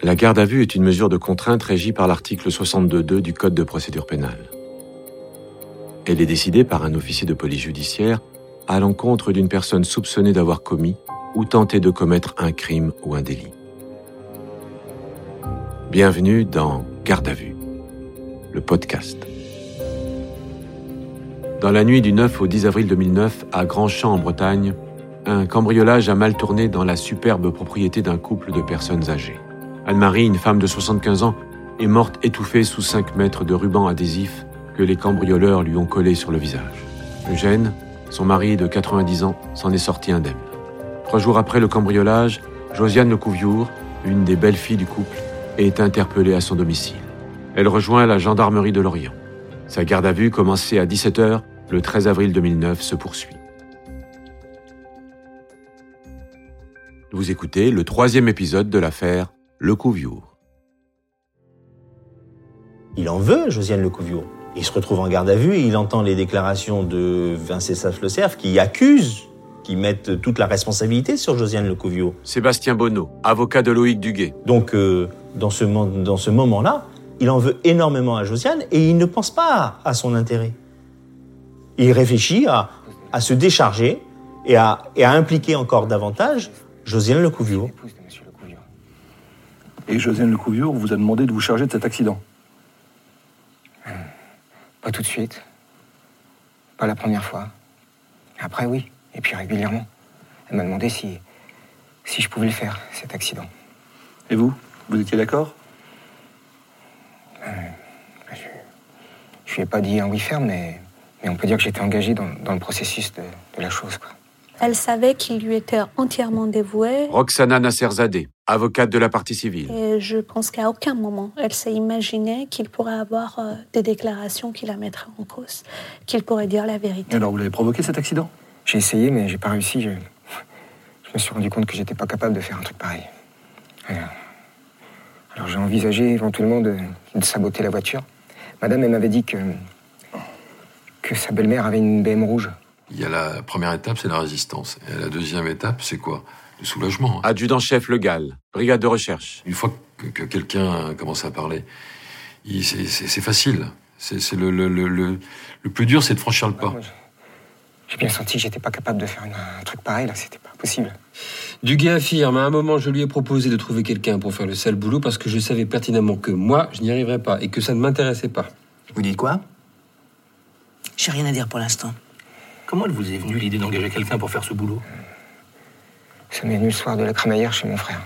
La garde à vue est une mesure de contrainte régie par l'article 62.2 du Code de procédure pénale. Elle est décidée par un officier de police judiciaire à l'encontre d'une personne soupçonnée d'avoir commis ou tenté de commettre un crime ou un délit. Bienvenue dans Garde à vue, le podcast. Dans la nuit du 9 au 10 avril 2009, à Grandchamp en Bretagne, un cambriolage a mal tourné dans la superbe propriété d'un couple de personnes âgées. Anne-Marie, une femme de 75 ans, est morte étouffée sous 5 mètres de ruban adhésif que les cambrioleurs lui ont collé sur le visage. Eugène, son mari de 90 ans, s'en est sorti indemne. Trois jours après le cambriolage, Josiane Lecouviour, une des belles filles du couple, est interpellée à son domicile. Elle rejoint la gendarmerie de Lorient. Sa garde à vue, commencée à 17h le 13 avril 2009, se poursuit. Vous écoutez le troisième épisode de l'affaire Le Couviour. Il en veut, Josiane Lecouviot. Il se retrouve en garde à vue et il entend les déclarations de Vincent Le Cerf qui accuse, qui mettent toute la responsabilité sur Josiane Lecouviot. Sébastien Bonneau, avocat de Loïc Duguet. Donc, euh, dans ce, mo- dans ce moment-là, il en veut énormément à Josiane et il ne pense pas à son intérêt. Il réfléchit à, à se décharger et à, et à impliquer encore davantage Josiane Monsieur Lecouvion. Et Josiane Lecouvier vous a demandé de vous charger de cet accident. Pas tout de suite. Pas la première fois. Après, oui. Et puis régulièrement. Elle m'a demandé si, si je pouvais le faire, cet accident. Et vous? Vous étiez d'accord? Je lui ai pas dit un oui ferme, mais, mais on peut dire que j'étais engagé dans, dans le processus de, de la chose. Quoi. Elle savait qu'il lui était entièrement dévoué Roxana Nasserzadeh, avocate de la partie civile. et je pense qu'à aucun moment elle s'est imaginé qu'il pourrait avoir euh, des déclarations qui la mettraient en cause, qu'il pourrait dire la Et vérité. alors, vous l'avez provoqué cet accident? J'ai essayé, mais j'ai pas réussi. Je, je me suis rendu compte que j'étais pas capable de faire un truc pareil. Alors, alors j'ai envisagé éventuellement de, de saboter la voiture. Madame, elle m'avait dit que, que sa belle-mère avait une BM rouge. Il y a la première étape, c'est la résistance. Et la deuxième étape, c'est quoi? Le soulagement. Adjudant-chef Le Gall, brigade de recherche. Une fois que, que quelqu'un commence à parler, c'est facile. C'est le, le, le, le, le plus dur, c'est de franchir le pas. J'ai bien senti que j'étais pas capable de faire une- un truc pareil, là, c'était pas possible. Duguay affirme, à un moment, je lui ai proposé de trouver quelqu'un pour faire le sale boulot parce que je savais pertinemment que moi, je n'y arriverais pas et que ça ne m'intéressait pas. Vous dites quoi? J'ai rien à dire pour l'instant. Comment elle vous est venue l'idée d'engager quelqu'un pour faire ce boulot? Ça m'est venu le soir de la crémaillère chez mon frère.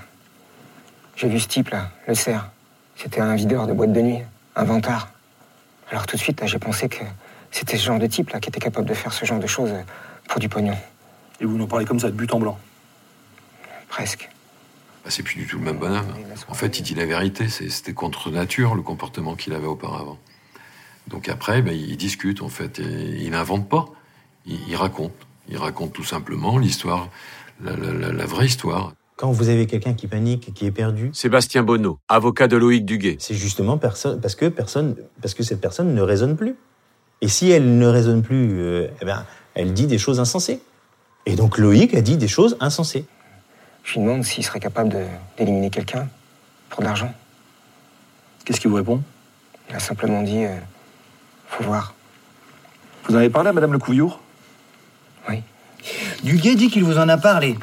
J'ai vu ce type, là, le cerf. C'était un videur de boîte de nuit, un vantard. Alors tout de suite, j'ai pensé que c'était ce genre de type, là, qui était capable de faire ce genre de choses pour du pognon. Et vous nous parlez comme ça, de but en blanc? Presque. Bah, c'est plus du tout le même bonhomme. En fait, il dit la vérité. C'est- C'était contre nature le comportement qu'il avait auparavant. Donc après, ben, il discute en fait. Et il n'invente pas. Il, il raconte. Il raconte tout simplement l'histoire, la, la- la- la vraie histoire. Quand vous avez quelqu'un qui panique, qui est perdu, Sébastien Bonneau, avocat de Loïc Duguet. c'est justement personne, parce que personne, parce que cette personne ne raisonne plus. Et si elle ne raisonne plus, euh, eh ben, elle dit des choses insensées. Et donc Loïc a dit des choses insensées. Je lui demande s'il serait capable d'éliminer quelqu'un pour de l'argent. Qu'est-ce qu'il vous répond? Il a simplement dit euh, faut voir. Vous en avez parlé à Madame Lecouvillour Oui. Duguay dit qu'il vous en a parlé.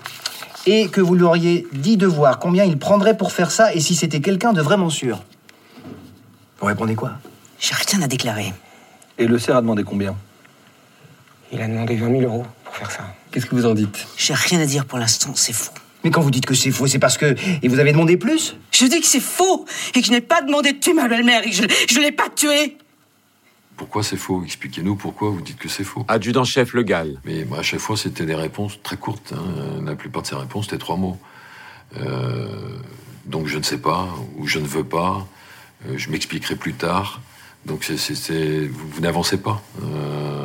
Et que vous lui auriez dit de voir combien il prendrait pour faire ça et si c'était quelqu'un de vraiment sûr. Vous répondez quoi? J'ai rien à déclarer. Et le cerf a demandé combien? Il a demandé 20 000 euros pour faire ça. Qu'est-ce que vous en dites? J'ai rien à dire pour l'instant, c'est faux. Mais quand vous dites que c'est faux, c'est parce que. Et vous avez demandé plus? Je dis que c'est faux et que je n'ai pas demandé de tuer ma belle-mère et que je ne l'ai pas tuée. Pourquoi c'est faux? Expliquez-nous pourquoi vous dites que c'est faux. Adjudant-chef Le Gall. Mais moi, à chaque fois, c'était des réponses très courtes. hein. La plupart de ces réponses, c'était trois mots. Euh, donc, je ne sais pas, ou je ne veux pas, euh, je m'expliquerai plus tard. Donc, c'est, vous n'avancez pas. Euh,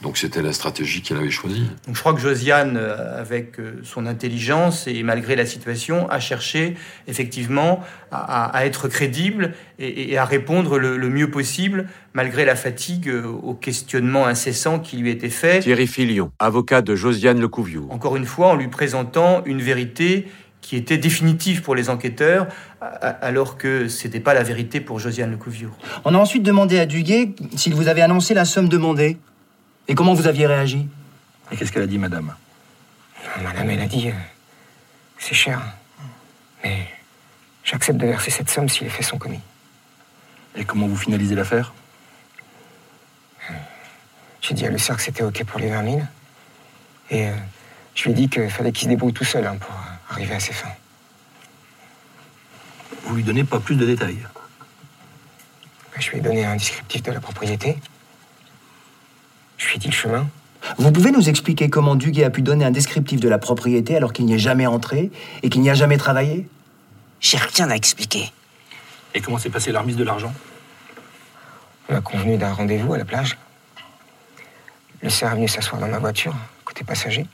donc, c'était la stratégie qu'elle avait choisie. Donc je crois que Josiane, euh, avec euh, son intelligence et malgré la situation, a cherché effectivement à, à- à être crédible et, et à répondre le, le mieux possible, malgré la fatigue euh, au questionnement incessant qui lui était fait. Thierry Filion, avocat de Josiane Lecouviour. Encore une fois, en lui présentant une vérité qui était définitive pour les enquêteurs, alors que c'était pas la vérité pour Josiane Lecouviure. On a ensuite demandé à Duguay s'il vous avait annoncé la somme demandée. Et comment vous aviez réagi? Et qu'est-ce qu'elle a dit, madame? Madame, elle a dit, euh, c'est cher, mais j'accepte de verser cette somme si les faits sont commis. Et comment vous finalisez l'affaire? J'ai dit à Le que c'était OK pour les 20 000. Et euh, je lui ai dit qu'il fallait qu'il se débrouille tout seul hein, pour euh, arriver à ses fins. Vous lui donnez pas plus de détails? Je lui ai donné un descriptif de la propriété. Je lui ai dit le chemin. Vous pouvez nous expliquer comment Duguay a pu donner un descriptif de la propriété alors qu'il n'y est jamais entré et qu'il n'y a jamais travaillé J'ai rien à expliquer. Et comment s'est passée la remise de l'argent On a convenu d'un rendez-vous à la plage. Le cerf est venu s'asseoir dans ma voiture, côté passager.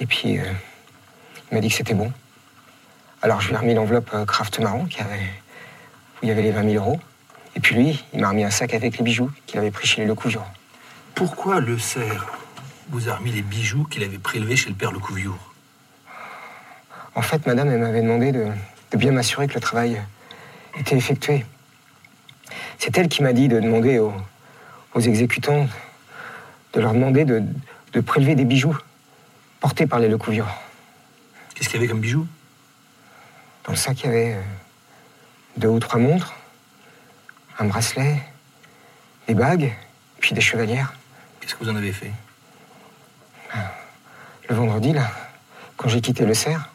Et puis, euh, il m'a dit que c'était bon. Alors, je lui ai remis l'enveloppe euh, Kraft marron qui avait, où il y avait les 20 000 euros. Et puis lui, il m'a remis un sac avec les bijoux qu'il avait pris chez les Lecouvion. Pourquoi le cerf vous a remis les bijoux qu'il avait prélevés chez le père Lecouviour En fait, madame, elle m'avait demandé de, de bien m'assurer que le travail était effectué. C'est elle qui m'a dit de demander aux, aux exécutants de leur demander de, de prélever des bijoux portés par les Lecouvion. Qu'est-ce qu'il y avait comme bijoux? Dans le sac, il y avait euh, deux ou trois montres, un bracelet, des bagues, puis des chevalières. Qu'est-ce que vous en avez fait Le vendredi, là, quand j'ai quitté le cerf,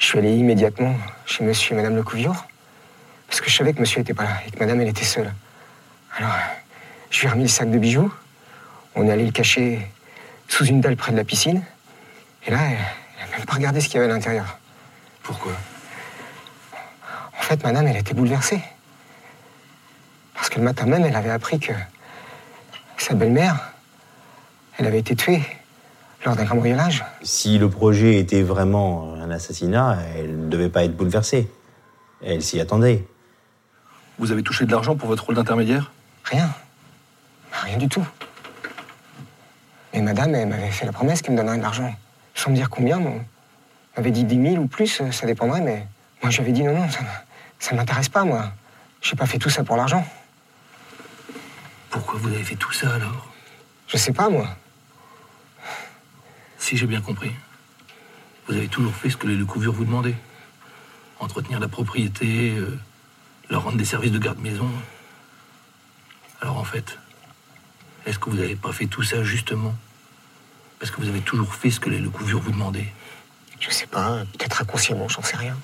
je suis allé immédiatement chez monsieur et madame Lecouvior, parce que je savais que monsieur n'était pas là et que madame, elle était seule. Alors, je lui ai remis le sac de bijoux, on est allé le cacher sous une dalle près de la piscine, et là, elle n'a même pas regardé ce qu'il y avait à l'intérieur. Pourquoi? En fait, madame, elle était bouleversée. Parce que le matin même, elle avait appris que sa belle-mère, elle avait été tuée lors d'un cambriolage. Si le projet était vraiment un assassinat, elle ne devait pas être bouleversée. Elle s'y attendait. Vous avez touché de l'argent pour votre rôle d'intermédiaire? Rien. Rien du tout. Mais madame, elle m'avait fait la promesse qu'elle me donnerait de l'argent. Sans me dire combien. Elle m'avait dit 10 000 ou plus, ça dépendrait, mais moi j'avais dit non, non, ça, ça m'intéresse pas, moi. J'ai pas fait tout ça pour l'argent. Pourquoi vous avez fait tout ça alors Je sais pas, moi. Si j'ai bien compris, vous avez toujours fait ce que les Lecouvure vous demandaient. Entretenir la propriété, euh, leur rendre des services de garde-maison. Alors en fait, est-ce que vous n'avez pas fait tout ça justement? Parce que vous avez toujours fait ce que les Lecouvure vous demandaient. Je sais pas, peut-être inconsciemment, j'en sais rien.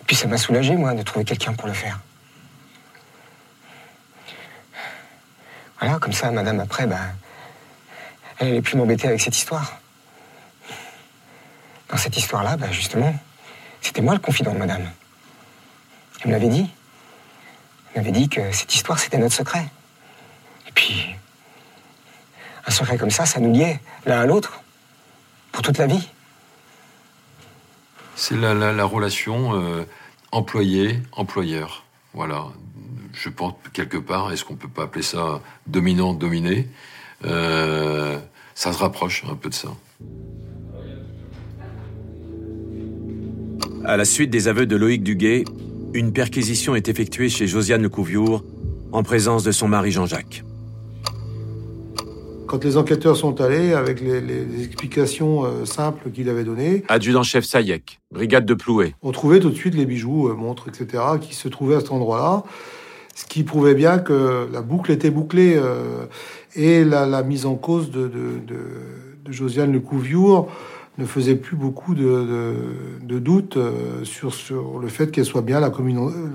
Et puis ça m'a soulagé, moi, de trouver quelqu'un pour le faire. Voilà, comme ça, madame, après, bah, elle n'allait plus m'embêter avec cette histoire. Dans cette histoire-là, bah, justement, c'était moi le confident de madame. Elle me l'avait dit. Elle m'avait dit que cette histoire, c'était notre secret. Et puis, un secret comme ça, ça nous liait l'un à l'autre pour toute la vie. C'est la, la, la relation euh, employé-employeur. Voilà. Je pense quelque part, est-ce qu'on peut pas appeler ça dominant-dominé Euh, Ça se rapproche un peu de ça. À la suite des aveux de Loïc Duguay, une perquisition est effectuée chez Josiane Lecouviour en présence de son mari Jean-Jacques. Quand les enquêteurs sont allés, avec les, les- les explications euh, simples qu'il avait données, Adjudant-chef Sayek, brigade de Plouet. on trouvait tout de suite les bijoux, euh, montres, etc., qui se trouvaient à cet endroit-là, ce qui prouvait bien que la boucle était bouclée euh, et la, la mise en cause de, de, de, de Josiane Lecouviour ne faisait plus beaucoup de, de, de doutes euh, sur, sur le fait qu'elle soit bien la,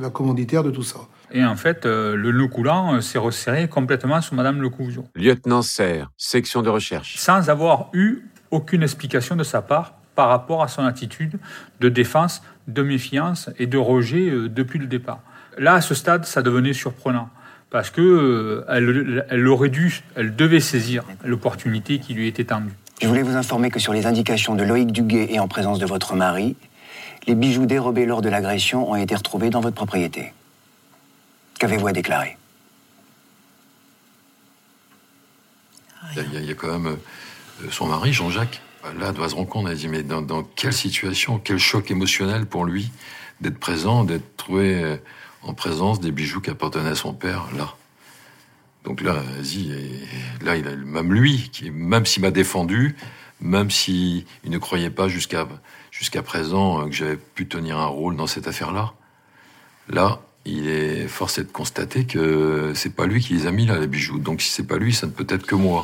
la commanditaire de tout ça. Et en fait, euh, le nœud coulant euh, s'est resserré complètement sur Madame Lecouvion, Lieutenant Serre, section de recherche. sans avoir eu aucune explication de sa part par rapport à son attitude de défense, de méfiance et de rejet euh, depuis le départ. Là, à ce stade, ça devenait surprenant parce que euh, elle, elle aurait dû, elle devait saisir l'opportunité qui lui était tendue. Je voulais vous informer que sur les indications de Loïc Duguay et en présence de votre mari, les bijoux dérobés lors de l'agression ont été retrouvés dans votre propriété. Qu'avez-vous à déclarer? Il y, a- il y a quand même euh, son mari, Jean-Jacques, là, doit se rendre compte, elle dit, mais dans, dans quelle situation, quel choc émotionnel pour lui d'être présent, d'être trouvé euh, en présence des bijoux qui appartenaient à son père, là. Donc là, vas-y, là, il a, même lui, qui, même s'il m'a défendu, même s'il il ne croyait pas jusqu'à jusqu'à présent euh, que j'avais pu tenir un rôle dans cette affaire-là, là, il est forcé de constater que c'est pas lui qui les a mis là, les bijoux. Donc si c'est pas lui, ça ne peut être que moi.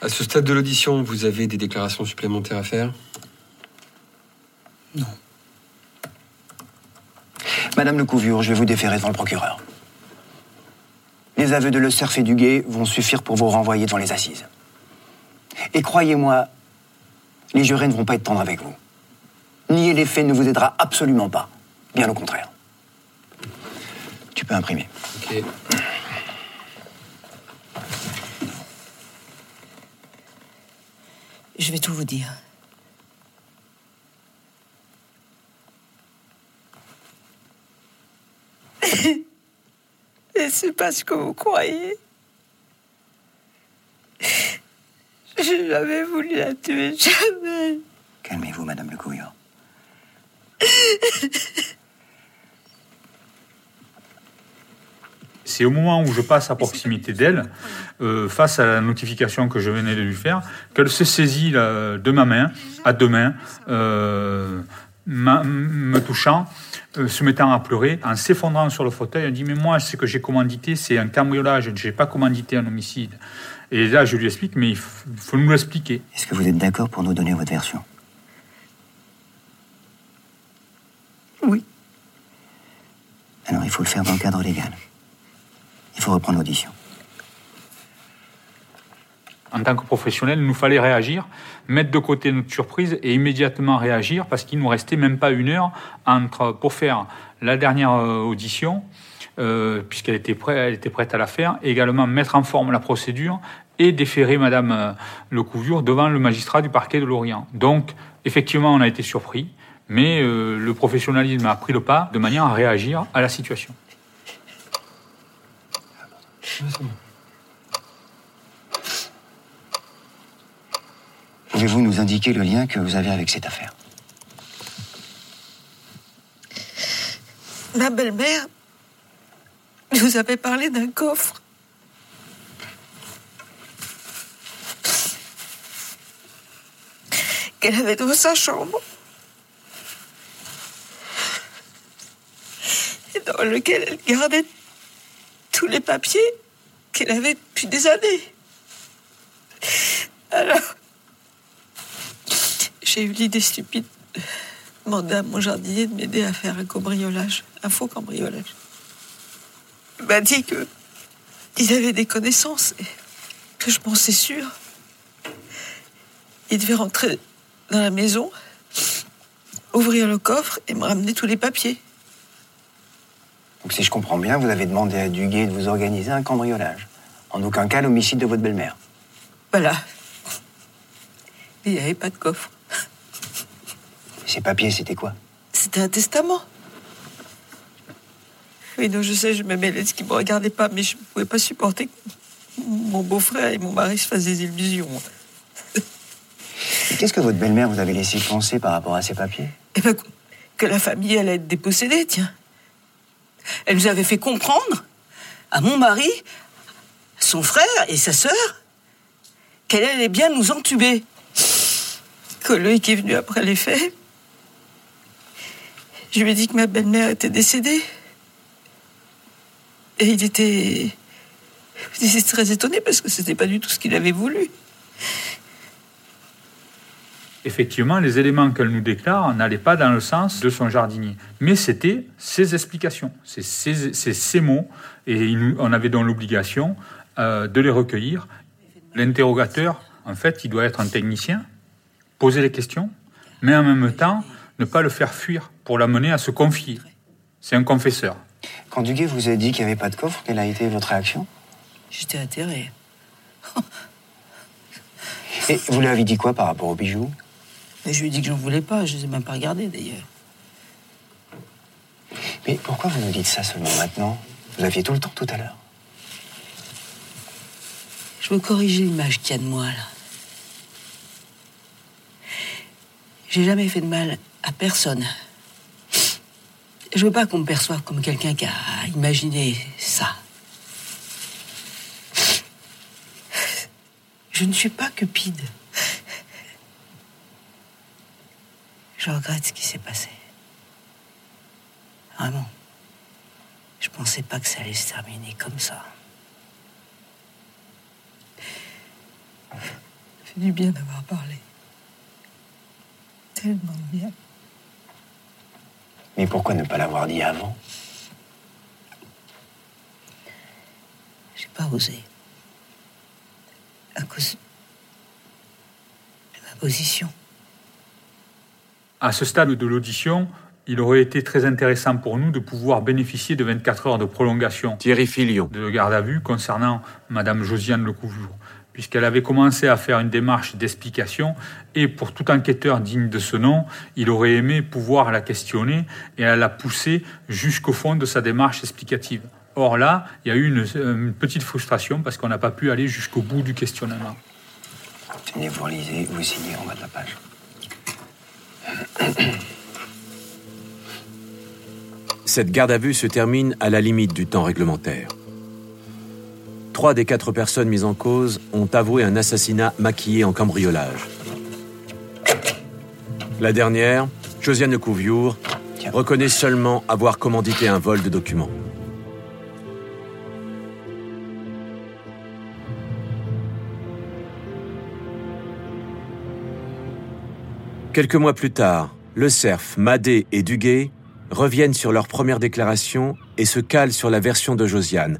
À ce stade de l'audition, vous avez des déclarations supplémentaires à faire? Madame Lecouvure, je vais vous déférer devant le procureur. Les aveux de Le Cerf et du Guet vont suffire pour vous renvoyer devant les assises. Et croyez-moi, les jurés ne vont pas être tendres avec vous. Nier les faits ne vous aidera absolument pas. Bien au contraire. Tu peux imprimer. Ok. Je vais tout vous dire. Et c'est pas ce que vous croyez. J'ai jamais voulu la tuer, jamais. Calmez-vous, Madame Lecouvure. C'est au moment où je passe à proximité d'elle, euh, face à la notification que je venais de lui faire, qu'elle se saisit là, de ma main, à deux mains, euh, me touchant, euh, se mettant à pleurer, en s'effondrant sur le fauteuil. Elle dit Mais moi, ce que j'ai commandité, c'est un cambriolage, je n'ai pas commandité un homicide. Et là, je lui explique Mais il faut nous l'expliquer. Est-ce que vous êtes d'accord pour nous donner votre version? Oui. Alors, il faut le faire dans le cadre légal. Il faut reprendre l'audition. En tant que professionnel, il nous fallait réagir, mettre de côté notre surprise et immédiatement réagir parce qu'il nous restait même pas une heure entre pour faire la dernière euh, audition, euh, puisqu'elle était, prête, à la faire, et également mettre en forme la procédure et déférer Madame euh, Lecouvure devant le magistrat du parquet de Lorient. Donc, effectivement, on a été surpris, mais le professionnalisme a pris le pas de manière à réagir à la situation. Pouvez-vous nous indiquer le lien que vous avez avec cette affaire Ma belle-mère vous avait parlé d'un coffre. Qu'elle avait dans sa chambre. Et dans lequel elle gardait tous les papiers qu'elle avait depuis des années. Alors, j'ai eu l'idée stupide de demander à mon jardinier de m'aider à faire un cambriolage, un faux cambriolage. Il m'a dit que il avait des connaissances et que je pensais sûr. Il devait rentrer dans la maison, ouvrir le coffre et me ramener tous les papiers. Donc, si je comprends bien, vous avez demandé à Duguay de vous organiser un cambriolage. En aucun cas l'homicide de votre belle-mère. Voilà. Mais il n'y avait pas de coffre. Ces papiers, c'était quoi C'était un testament. Oui, non, je sais, je de ce qui ne me regardait pas, mais je ne pouvais pas supporter que mon beau-frère et mon mari se fassent des illusions. Qu'est-ce que votre belle-mère vous avait laissé penser par rapport à ces papiers Eh ben, que la famille allait être dépossédée, tiens. Elle nous avait fait comprendre, à mon mari, son frère et sa sœur, qu'elle allait bien nous entuber. Que lui qui est venu après les faits, je lui ai dit que ma belle-mère était décédée. Et il était, il était très étonné parce que c'était pas du tout ce qu'il avait voulu. Effectivement, les éléments qu'elle nous déclare n'allaient pas dans le sens de son jardinier. Mais c'était ses explications, c'est ses, mots, et on avait donc l'obligation euh, de les recueillir. L'interrogateur, en fait, il doit être un technicien, poser les questions, mais en même temps, ne pas le faire fuir pour l'amener à se confier. C'est un confesseur. Quand Duguay vous a dit qu'il n'y avait pas de coffre, quelle a été votre réaction? J'étais atterrée. Et vous lui avez dit quoi par rapport aux bijoux Mais je lui ai dit que j'en voulais pas, je les ai même pas regardés d'ailleurs. Mais pourquoi vous nous dites ça seulement maintenant? Vous aviez tout le temps tout à l'heure. Je veux corriger l'image qu'il y a de moi là. J'ai jamais fait de mal à personne. Je veux pas qu'on me perçoive comme quelqu'un qui a imaginé ça. Je ne suis pas cupide. Je regrette ce qui s'est passé. Vraiment. Je pensais pas que ça allait se terminer comme ça. Ça fait du bien d'avoir parlé. Tellement bien. Mais pourquoi ne pas l'avoir dit avant? J'ai pas osé. À cause de ma position. À ce stade de l'audition, il aurait été très intéressant pour nous de pouvoir bénéficier de 24 heures de prolongation Thierry Filion. de garde à vue concernant Madame Josiane Lecouvrure, puisqu'elle avait commencé à faire une démarche d'explication et pour tout enquêteur digne de ce nom, il aurait aimé pouvoir la questionner et elle la pousser jusqu'au fond de sa démarche explicative. Or là, il y a eu une, une petite frustration parce qu'on n'a pas pu aller jusqu'au bout du questionnement. Tenez, vous vous signez en bas de la page. Cette garde à vue se termine à la limite du temps réglementaire. Trois des quatre personnes mises en cause ont avoué un assassinat maquillé en cambriolage. La dernière, Josiane de Couviour, reconnaît seulement avoir commandité un vol de documents. Quelques mois plus tard, Le Cerf, Madé et Duguay reviennent sur leur première déclaration et se calent sur la version de Josiane.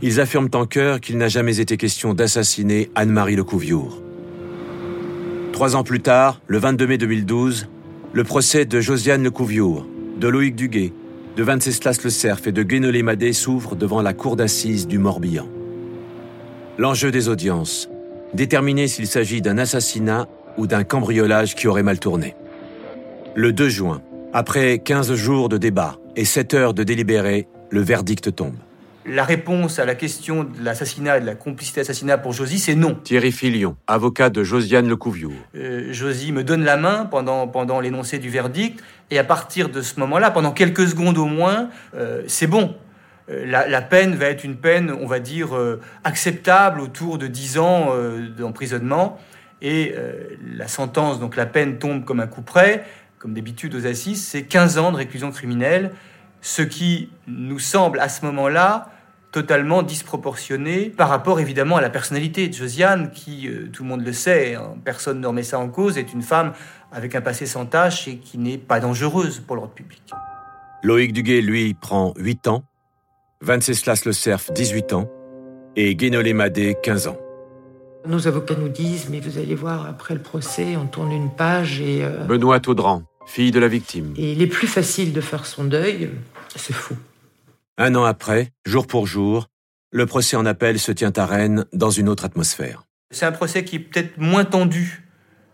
Ils affirment en chœur qu'il n'a jamais été question d'assassiner Anne-Marie Lecouviour. Trois ans plus tard, le 22 mai 2012, le procès de Josiane Lecouviour, de Loïc Duguay, de Venceslas Le Cerf et de Guénolé Madé s'ouvre devant la cour d'assises du Morbihan. L'enjeu des audiences, déterminer s'il s'agit d'un assassinat ou d'un cambriolage qui aurait mal tourné. Le 2 juin, après 15 jours de débat et 7 heures de délibéré, le verdict tombe. La réponse à la question de l'assassinat et de la complicité d'assassinat pour Josie, c'est non. Thierry Filion, avocat de Josiane Lecouviour. Euh, Josie me donne la main pendant, pendant l'énoncé du verdict, et à partir de ce moment-là, pendant quelques secondes au moins, euh, c'est bon. Euh, la, la peine va être une peine, on va dire, euh, acceptable, autour de 10 ans d'emprisonnement, et la sentence, donc la peine tombe comme un coup près, comme d'habitude aux assises, c'est 15 ans de réclusion criminelle, ce qui nous semble à ce moment-là totalement disproportionné par rapport évidemment à la personnalité de Josiane, qui, euh, tout le monde le sait, hein, personne ne remet ça en cause, est une femme avec un passé sans tache et qui n'est pas dangereuse pour l'ordre public. Loïc Duguay, lui, prend 8 ans, Venceslas Le Cerf, 18 ans, et Guénolé Madé, 15 ans. Nos avocats nous disent, mais vous allez voir, après le procès, on tourne une page et, euh, Benoît Audran, fille de la victime. et il est plus facile de faire son deuil. C'est fou. Un an après, jour pour jour, le procès en appel se tient à Rennes dans une autre atmosphère. C'est un procès qui est peut-être moins tendu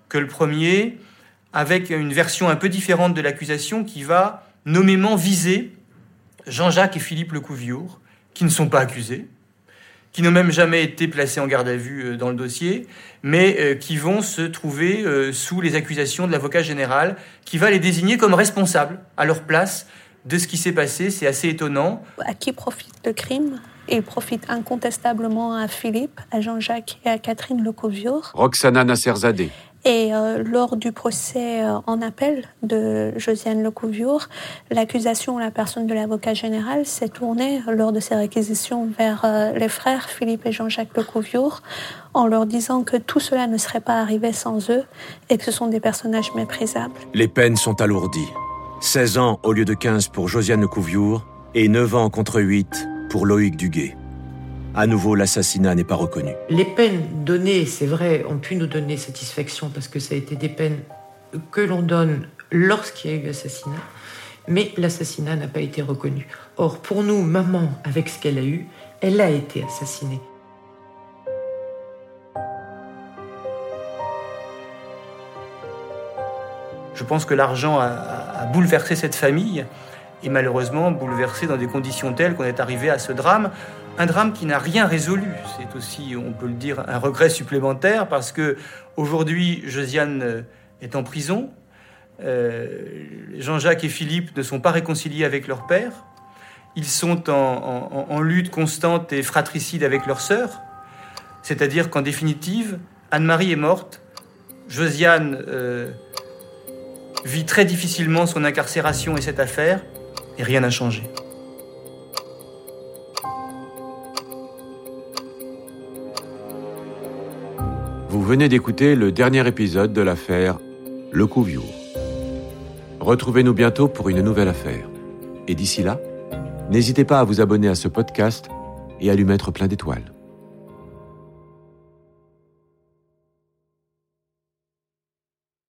que le premier, avec une version un peu différente de l'accusation qui va nommément viser Jean-Jacques et Philippe Lecouviour, qui ne sont pas accusés, qui n'ont même jamais été placés en garde à vue euh, dans le dossier, mais euh, qui vont se trouver euh, sous les accusations de l'avocat général, qui va les désigner comme responsables à leur place de ce qui s'est passé. C'est assez étonnant. À qui profite le crime? Il profite incontestablement à Philippe, à Jean-Jacques et à Catherine Lecouviour. Roxana Nasserzadeh, Et euh, lors du procès euh, en appel de Josiane Lecouviour, l'accusation, la personne de l'avocat général, s'est tournée lors de ses réquisitions vers euh, les frères Philippe et Jean-Jacques Lecouviour en leur disant que tout cela ne serait pas arrivé sans eux et que ce sont des personnages méprisables. les peines sont alourdies. 16 ans au lieu de 15 pour Josiane Lecouviour et 9 ans contre 8 pour Loïc Duguay. À nouveau, l'assassinat n'est pas reconnu. Les peines données, c'est vrai, ont pu nous donner satisfaction parce que ça a été des peines que l'on donne lorsqu'il y a eu assassinat, mais l'assassinat n'a pas été reconnu. Or, pour nous, maman, avec ce qu'elle a eu, elle a été assassinée. Je pense que l'argent a, a- a bouleversé cette famille et malheureusement bouleversé dans des conditions telles qu'on est arrivé à ce drame. Un drame qui n'a rien résolu. C'est aussi, on peut le dire, un regret supplémentaire parce que aujourd'hui, Josiane euh, est en prison. Euh, Jean-Jacques et Philippe ne sont pas réconciliés avec leur père. Ils sont en, lutte constante et fratricide avec leur sœur. C'est-à-dire qu'en définitive, Anne-Marie est morte. Josiane euh, vit très difficilement son incarcération et cette affaire, et rien n'a changé. Venez d'écouter le dernier épisode de l'affaire Le Couviour. Retrouvez-nous bientôt pour une nouvelle affaire. Et d'ici là, n'hésitez pas à vous abonner à ce podcast et à lui mettre plein d'étoiles.